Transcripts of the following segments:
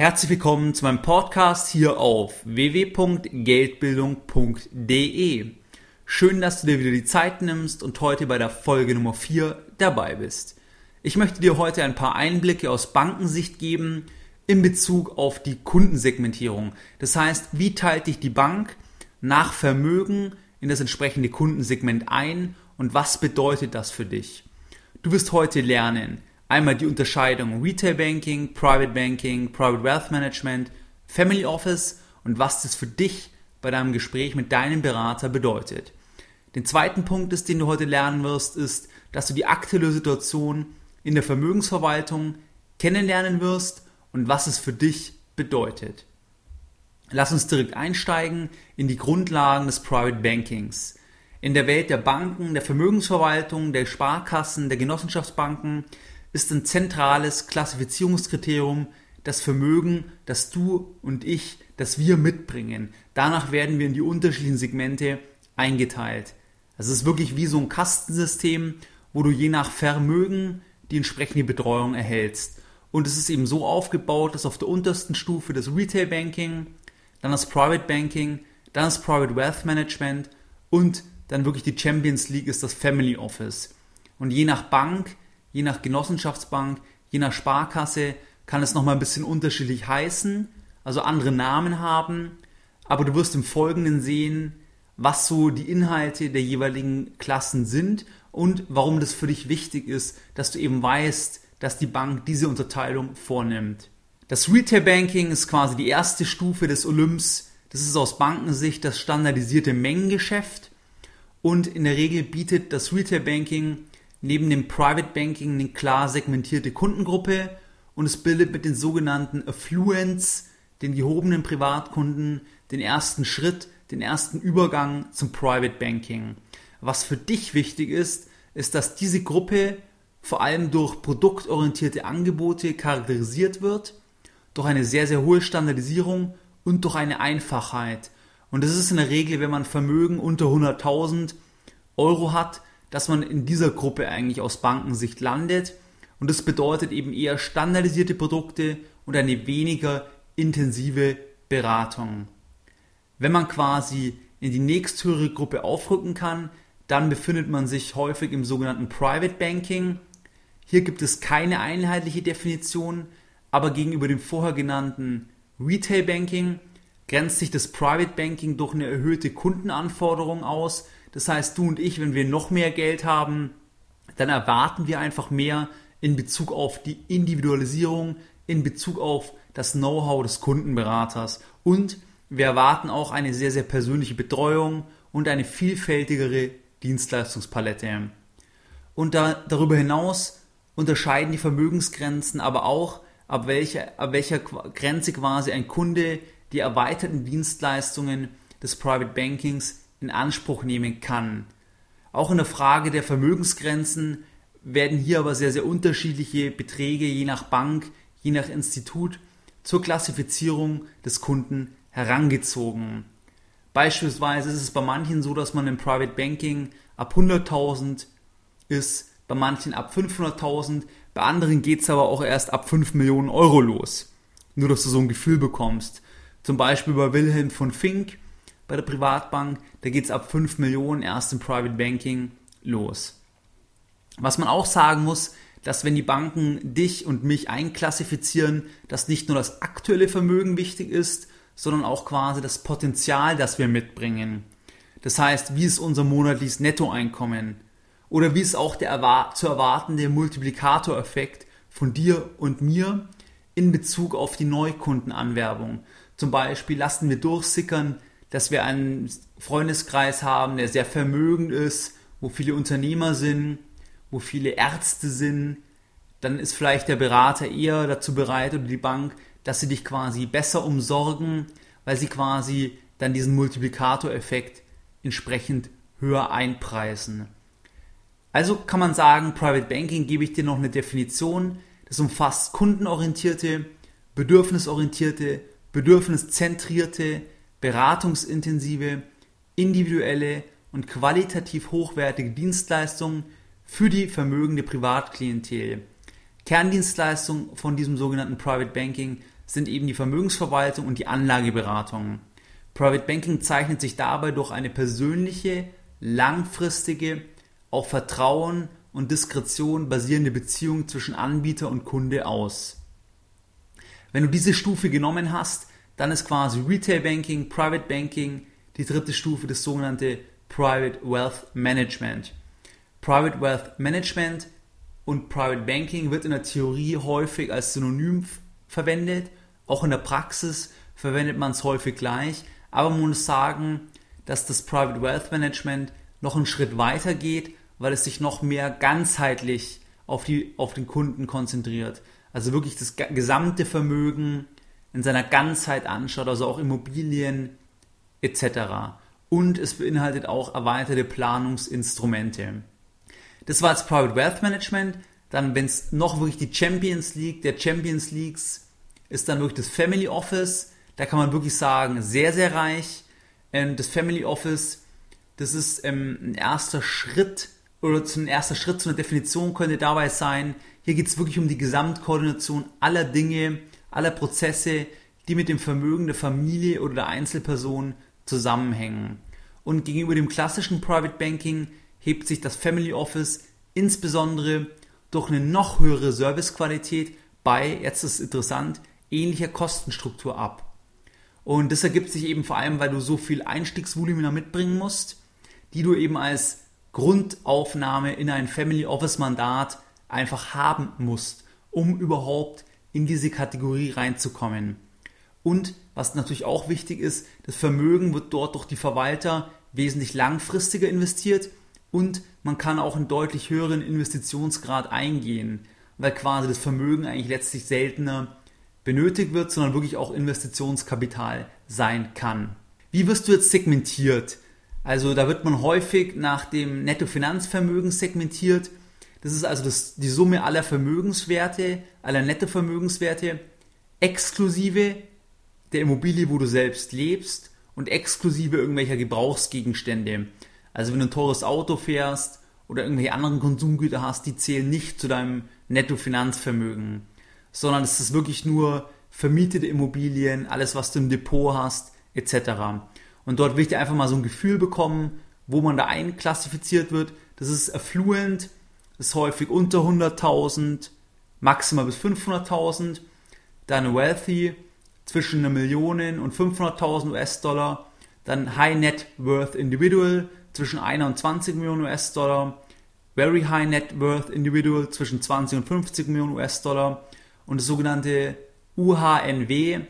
Herzlich willkommen zu meinem Podcast hier auf www.geldbildung.de. Schön, dass du dir wieder die Zeit nimmst und heute bei der Folge Nummer 4 dabei bist. Ich möchte dir heute ein paar Einblicke aus Bankensicht geben in Bezug auf die Kundensegmentierung. Das heißt, wie teilt dich die Bank nach Vermögen in das entsprechende Kundensegment ein und was bedeutet das für dich? Du wirst heute lernen, einmal die Unterscheidung Retail Banking, Private Banking, Private Wealth Management, Family Office und was das für dich bei deinem Gespräch mit deinem Berater bedeutet. Den zweiten Punkt ist, den du heute lernen wirst, ist, dass du die aktuelle Situation in der Vermögensverwaltung kennenlernen wirst und was es für dich bedeutet. Lass uns direkt einsteigen in die Grundlagen des Private Bankings. In der Welt der Banken, der Vermögensverwaltung, der Sparkassen, der Genossenschaftsbanken ist ein zentrales Klassifizierungskriterium das Vermögen, das du und ich, das wir mitbringen. Danach werden wir in die unterschiedlichen Segmente eingeteilt. Das ist wirklich wie so ein Kastensystem, wo du je nach Vermögen die entsprechende Betreuung erhältst. Und es ist eben so aufgebaut, dass auf der untersten Stufe das Retail Banking, dann das Private Banking, dann das Private Wealth Management und dann wirklich die Champions League ist das Family Office. Und je nach Bank je nach Genossenschaftsbank, je nach Sparkasse kann es nochmal ein bisschen unterschiedlich heißen, also andere Namen haben, aber du wirst im Folgenden sehen, was so die Inhalte der jeweiligen Klassen sind und warum das für dich wichtig ist, dass du eben weißt, dass die Bank diese Unterteilung vornimmt. Das Retail Banking ist quasi die erste Stufe des Olymps. Das ist aus Bankensicht das standardisierte Mengengeschäft und in der Regel bietet das Retail Banking neben dem Private Banking eine klar segmentierte Kundengruppe und es bildet mit den sogenannten Affluents, den gehobenen Privatkunden, den ersten Schritt, den ersten Übergang zum Private Banking. Was für dich wichtig ist, ist, dass diese Gruppe vor allem durch produktorientierte Angebote charakterisiert wird, durch eine sehr, sehr hohe Standardisierung und durch eine Einfachheit. Und das ist in der Regel, wenn man Vermögen unter 100.000 Euro hat, dass man in dieser Gruppe eigentlich aus Bankensicht landet. Und das bedeutet eben eher standardisierte Produkte und eine weniger intensive Beratung. Wenn man quasi in die nächsthöhere Gruppe aufrücken kann, dann befindet man sich häufig im sogenannten Private Banking. Hier gibt es keine einheitliche Definition, aber gegenüber dem vorher genannten Retail Banking grenzt sich das Private Banking durch eine erhöhte Kundenanforderung aus, das heißt, du und ich, wenn wir noch mehr Geld haben, dann erwarten wir einfach mehr in Bezug auf die Individualisierung, in Bezug auf das Know-how des Kundenberaters und wir erwarten auch eine sehr, sehr persönliche Betreuung und eine vielfältigere Dienstleistungspalette. Und da, darüber hinaus unterscheiden die Vermögensgrenzen aber auch, ab welcher, ab welcher Grenze quasi ein Kunde die erweiterten Dienstleistungen des Private Bankings in Anspruch nehmen kann. Auch in der Frage der Vermögensgrenzen werden hier aber sehr, sehr unterschiedliche Beträge je nach Bank, je nach Institut zur Klassifizierung des Kunden herangezogen. Beispielsweise ist es bei manchen so, dass man im Private Banking ab 100.000 ist, bei manchen ab 500.000, bei anderen geht es aber auch erst ab 5 Millionen Euro los. Nur, dass du so ein Gefühl bekommst. Zum Beispiel bei Wilhelm von Fink bei der Privatbank, da geht es ab 5 Millionen erst im Private Banking los. Was man auch sagen muss, dass wenn die Banken dich und mich einklassifizieren, dass nicht nur das aktuelle Vermögen wichtig ist, sondern auch quasi das Potenzial, das wir mitbringen. Das heißt, wie ist unser monatliches Nettoeinkommen? Oder wie ist auch der zu erwartende Multiplikatoreffekt von dir und mir in Bezug auf die Neukundenanwerbung? Zum Beispiel lassen wir durchsickern, dass wir einen Freundeskreis haben, der sehr vermögend ist, wo viele Unternehmer sind, wo viele Ärzte sind, dann ist vielleicht der Berater eher dazu bereit oder die Bank, dass sie dich quasi besser umsorgen, weil sie quasi dann diesen Multiplikatoreffekt entsprechend höher einpreisen. Also kann man sagen, Private Banking gebe ich dir noch eine Definition. Das umfasst kundenorientierte, bedürfnisorientierte, bedürfniszentrierte, beratungsintensive, individuelle und qualitativ hochwertige Dienstleistungen für die vermögende Privatklientel. Kerndienstleistungen von diesem sogenannten Private Banking sind eben die Vermögensverwaltung und die Anlageberatung. Private Banking zeichnet sich dabei durch eine persönliche, langfristige, auf Vertrauen und Diskretion basierende Beziehung zwischen Anbieter und Kunde aus. Wenn du diese Stufe genommen hast, dann ist quasi Retail Banking, Private Banking die dritte Stufe, das sogenannte Private Wealth Management. Private Wealth Management und Private Banking wird in der Theorie häufig als Synonym verwendet. Auch in der Praxis verwendet man es häufig gleich. Aber man muss sagen, dass das Private Wealth Management noch einen Schritt weiter geht, weil es sich noch mehr ganzheitlich auf, die, auf den Kunden konzentriert. Also wirklich das gesamte Vermögen in seiner Ganzheit anschaut, also auch Immobilien etc. Und es beinhaltet auch erweiterte Planungsinstrumente. Das war jetzt Private Wealth Management. Dann, wenn es noch wirklich die Champions League, der Champions Leagues, ist dann wirklich das Family Office. Da kann man wirklich sagen, sehr, sehr reich. Ähm, das Family Office, das ist ähm, ein erster Schritt oder ein erster Schritt zu einer Definition könnte dabei sein, hier geht es wirklich um die Gesamtkoordination aller Dinge, aller Prozesse, die mit dem Vermögen der Familie oder der Einzelperson zusammenhängen. Und gegenüber dem klassischen Private Banking hebt sich das Family Office insbesondere durch eine noch höhere Servicequalität bei, jetzt ist es interessant, ähnlicher Kostenstruktur ab. Und das ergibt sich eben vor allem, weil du so viel Einstiegsvolumina mitbringen musst, die du eben als Grundaufnahme in ein Family Office Mandat einfach haben musst, um überhaupt in diese Kategorie reinzukommen. Und was natürlich auch wichtig ist, das Vermögen wird dort durch die Verwalter wesentlich langfristiger investiert und man kann auch einen deutlich höheren Investitionsgrad eingehen, weil quasi das Vermögen eigentlich letztlich seltener benötigt wird, sondern wirklich auch Investitionskapital sein kann. Wie wirst du jetzt segmentiert? Also da wird man häufig nach dem Nettofinanzvermögen segmentiert. Das ist also das, die Summe aller Vermögenswerte, aller Nettovermögenswerte, exklusive der Immobilie, wo du selbst lebst und exklusive irgendwelcher Gebrauchsgegenstände. Also wenn du ein teures Auto fährst oder irgendwelche anderen Konsumgüter hast, die zählen nicht zu deinem Nettofinanzvermögen, sondern es ist wirklich nur vermietete Immobilien, alles was du im Depot hast, etc. Und dort will ich dir einfach mal so ein Gefühl bekommen, wo man da einklassifiziert wird. Das ist affluent, ist häufig unter 100.000, maximal bis 500.000. Dann wealthy, zwischen einer Million und 500.000 US-Dollar. Dann High Net Worth Individual zwischen 1 und 20 Millionen US-Dollar. Very High Net Worth Individual zwischen 20 und 50 Millionen US-Dollar. Und das sogenannte UHNW,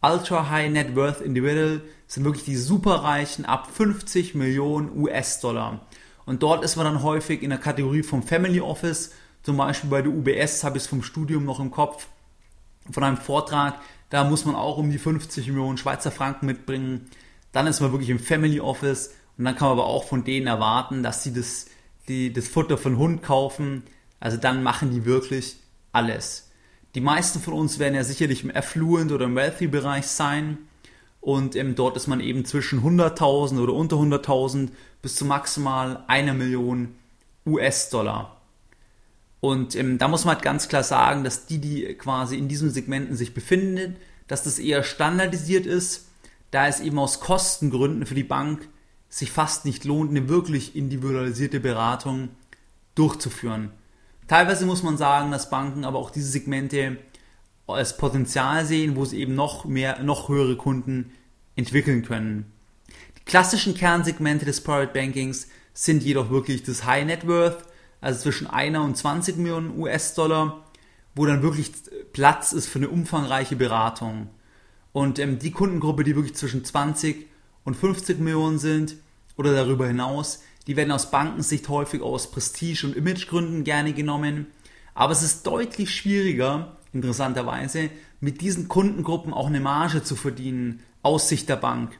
Ultra High Net Worth Individual, sind wirklich die Superreichen ab 50 Millionen US-Dollar. Und dort ist man dann häufig in der Kategorie vom Family Office, zum Beispiel bei der UBS habe ich es vom Studium noch im Kopf, von einem Vortrag, da muss man auch um die 50 Millionen Schweizer Franken mitbringen. Dann ist man wirklich im Family Office und dann kann man aber auch von denen erwarten, dass sie das, die, das Futter von Hund kaufen. Also dann machen die wirklich alles. Die meisten von uns werden ja sicherlich im Affluent oder im Wealthy Bereich sein. Und ähm, dort ist man eben zwischen 100.000 oder unter 100.000 bis zu maximal einer Million US-Dollar. Und ähm, da muss man halt ganz klar sagen, dass die, die quasi in diesen Segmenten sich befinden, dass das eher standardisiert ist, da es eben aus Kostengründen für die Bank sich fast nicht lohnt, eine wirklich individualisierte Beratung durchzuführen. Teilweise muss man sagen, dass Banken aber auch diese Segmente als Potenzial sehen, wo sie eben noch mehr, noch höhere Kunden entwickeln können. Die klassischen Kernsegmente des Private Bankings sind jedoch wirklich das High Net Worth, also zwischen einer und 20 Millionen US-Dollar, wo dann wirklich Platz ist für eine umfangreiche Beratung. Und ähm, die Kundengruppe, die wirklich zwischen 20 und 50 Millionen sind oder darüber hinaus, die werden aus Bankensicht häufig aus Prestige- und Imagegründen gerne genommen. Aber es ist deutlich schwieriger, interessanterweise, mit diesen Kundengruppen auch eine Marge zu verdienen aus Sicht der Bank.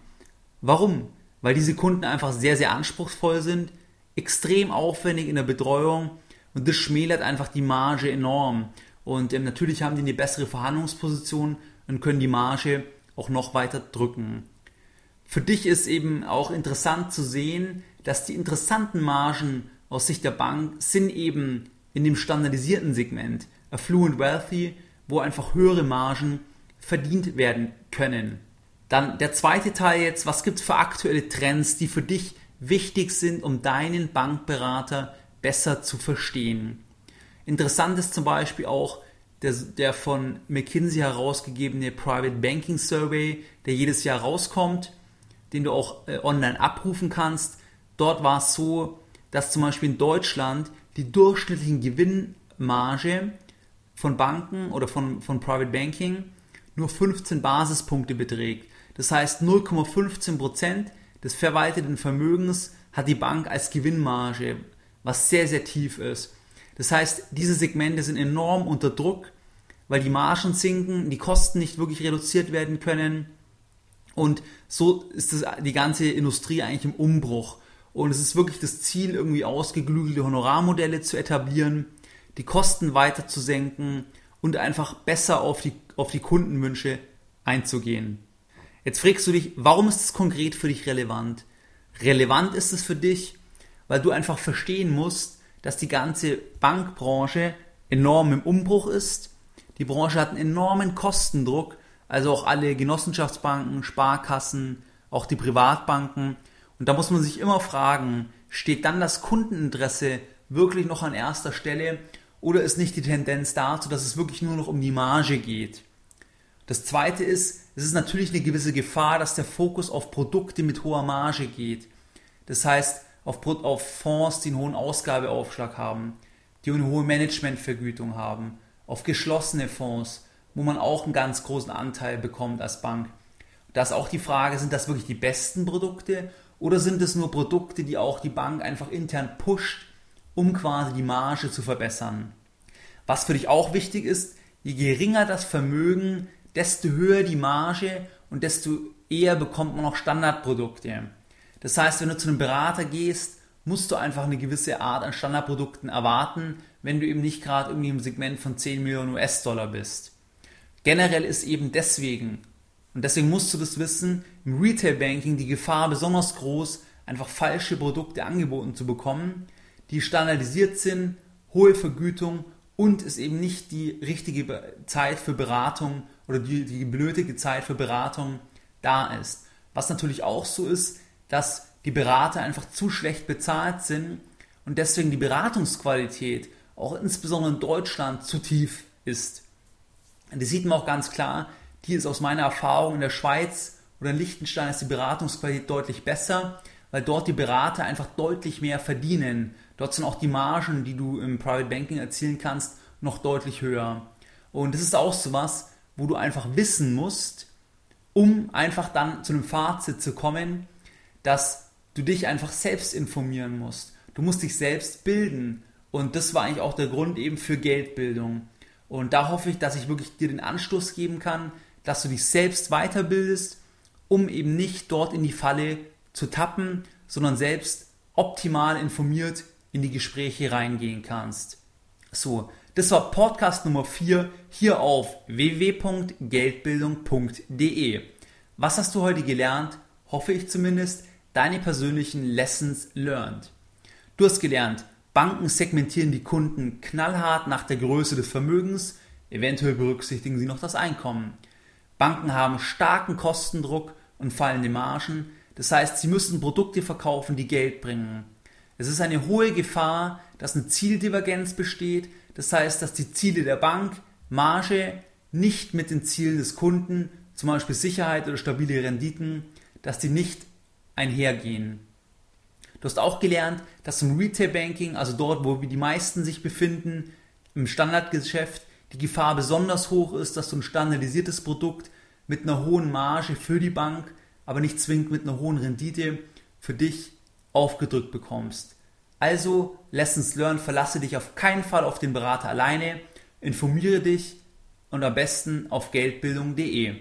Warum? Weil diese Kunden einfach sehr, sehr anspruchsvoll sind, extrem aufwendig in der Betreuung und das schmälert einfach die Marge enorm. Und ähm, natürlich haben die eine bessere Verhandlungsposition und können die Marge auch noch weiter drücken. Für dich ist eben auch interessant zu sehen, dass die interessanten Margen aus Sicht der Bank sind eben in dem standardisierten Segment, Affluent Wealthy, wo einfach höhere Margen verdient werden können. Dann der zweite Teil jetzt, was gibt es für aktuelle Trends, die für dich wichtig sind, um deinen Bankberater besser zu verstehen. Interessant ist zum Beispiel auch der, der von McKinsey herausgegebene Private Banking Survey, der jedes Jahr rauskommt, den du auch äh, online abrufen kannst. Dort war es so, dass zum Beispiel in Deutschland die durchschnittlichen Gewinnmarge von Banken oder von, von Private Banking nur 15 Basispunkte beträgt. Das heißt 0,15% des verwalteten Vermögens hat die Bank als Gewinnmarge, was sehr, sehr tief ist. Das heißt, diese Segmente sind enorm unter Druck, weil die Margen sinken, die Kosten nicht wirklich reduziert werden können. Und so ist das, die ganze Industrie eigentlich im Umbruch. Und es ist wirklich das Ziel, irgendwie ausgeklügelte Honorarmodelle zu etablieren, die Kosten weiter zu senken und einfach besser auf die, auf die Kundenwünsche einzugehen. Jetzt fragst du dich, warum ist es konkret für dich relevant? Relevant ist es für dich, weil du einfach verstehen musst, dass die ganze Bankbranche enorm im Umbruch ist. Die Branche hat einen enormen Kostendruck, also auch alle Genossenschaftsbanken, Sparkassen, auch die Privatbanken. Und da muss man sich immer fragen, steht dann das Kundeninteresse wirklich noch an erster Stelle oder ist nicht die Tendenz dazu, dass es wirklich nur noch um die Marge geht? Das zweite ist, es ist natürlich eine gewisse Gefahr, dass der Fokus auf Produkte mit hoher Marge geht. Das heißt, auf, auf Fonds, die einen hohen Ausgabeaufschlag haben, die eine hohe Managementvergütung haben, auf geschlossene Fonds, wo man auch einen ganz großen Anteil bekommt als Bank. Da ist auch die Frage, sind das wirklich die besten Produkte oder sind es nur Produkte, die auch die Bank einfach intern pusht, um quasi die Marge zu verbessern? Was für dich auch wichtig ist, je geringer das Vermögen, desto höher die Marge und desto eher bekommt man auch Standardprodukte. Das heißt, wenn du zu einem Berater gehst, musst du einfach eine gewisse Art an Standardprodukten erwarten, wenn du eben nicht gerade irgendwie im Segment von 10 Millionen US-Dollar bist. Generell ist eben deswegen, und deswegen musst du das wissen, im Retail-Banking die Gefahr besonders groß, einfach falsche Produkte angeboten zu bekommen, die standardisiert sind, hohe Vergütung und es eben nicht die richtige Zeit für Beratung oder die, die benötigte Zeit für Beratung da ist. Was natürlich auch so ist, dass die Berater einfach zu schlecht bezahlt sind und deswegen die Beratungsqualität auch insbesondere in Deutschland zu tief ist. Und das sieht man auch ganz klar, die ist aus meiner Erfahrung in der Schweiz oder in Liechtenstein ist die Beratungsqualität deutlich besser, weil dort die Berater einfach deutlich mehr verdienen. Dort sind auch die Margen, die du im Private Banking erzielen kannst, noch deutlich höher. Und das ist auch so was, wo du einfach wissen musst, um einfach dann zu einem Fazit zu kommen, dass du dich einfach selbst informieren musst. Du musst dich selbst bilden. Und das war eigentlich auch der Grund eben für Geldbildung. Und da hoffe ich, dass ich wirklich dir den Anstoß geben kann, dass du dich selbst weiterbildest, um eben nicht dort in die Falle zu tappen, sondern selbst optimal informiert in die Gespräche reingehen kannst. So, das war Podcast Nummer 4 hier auf www.geldbildung.de. Was hast du heute gelernt? Hoffe ich zumindest deine persönlichen Lessons learned. Du hast gelernt, Banken segmentieren die Kunden knallhart nach der Größe des Vermögens, eventuell berücksichtigen sie noch das Einkommen. Banken haben starken Kostendruck und fallende Margen, das heißt, sie müssen Produkte verkaufen, die Geld bringen. Es ist eine hohe Gefahr, dass eine Zieldivergenz besteht, das heißt, dass die Ziele der Bank, Marge, nicht mit den Zielen des Kunden, zum Beispiel Sicherheit oder stabile Renditen, dass die nicht einhergehen. Du hast auch gelernt, dass im Retail Banking, also dort, wo die meisten sich befinden, im Standardgeschäft, die Gefahr besonders hoch ist, dass du ein standardisiertes Produkt mit einer hohen Marge für die Bank, aber nicht zwingend mit einer hohen Rendite für dich aufgedrückt bekommst. Also, Lessons learned, verlasse dich auf keinen Fall auf den Berater alleine, informiere dich und am besten auf geldbildung.de.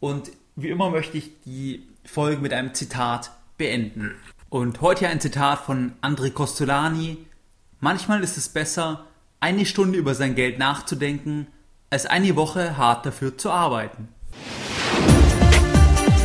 Und wie immer möchte ich die Folge mit einem Zitat beenden. Und heute ein Zitat von André Costolani. Manchmal ist es besser, eine Stunde über sein Geld nachzudenken, als eine Woche hart dafür zu arbeiten.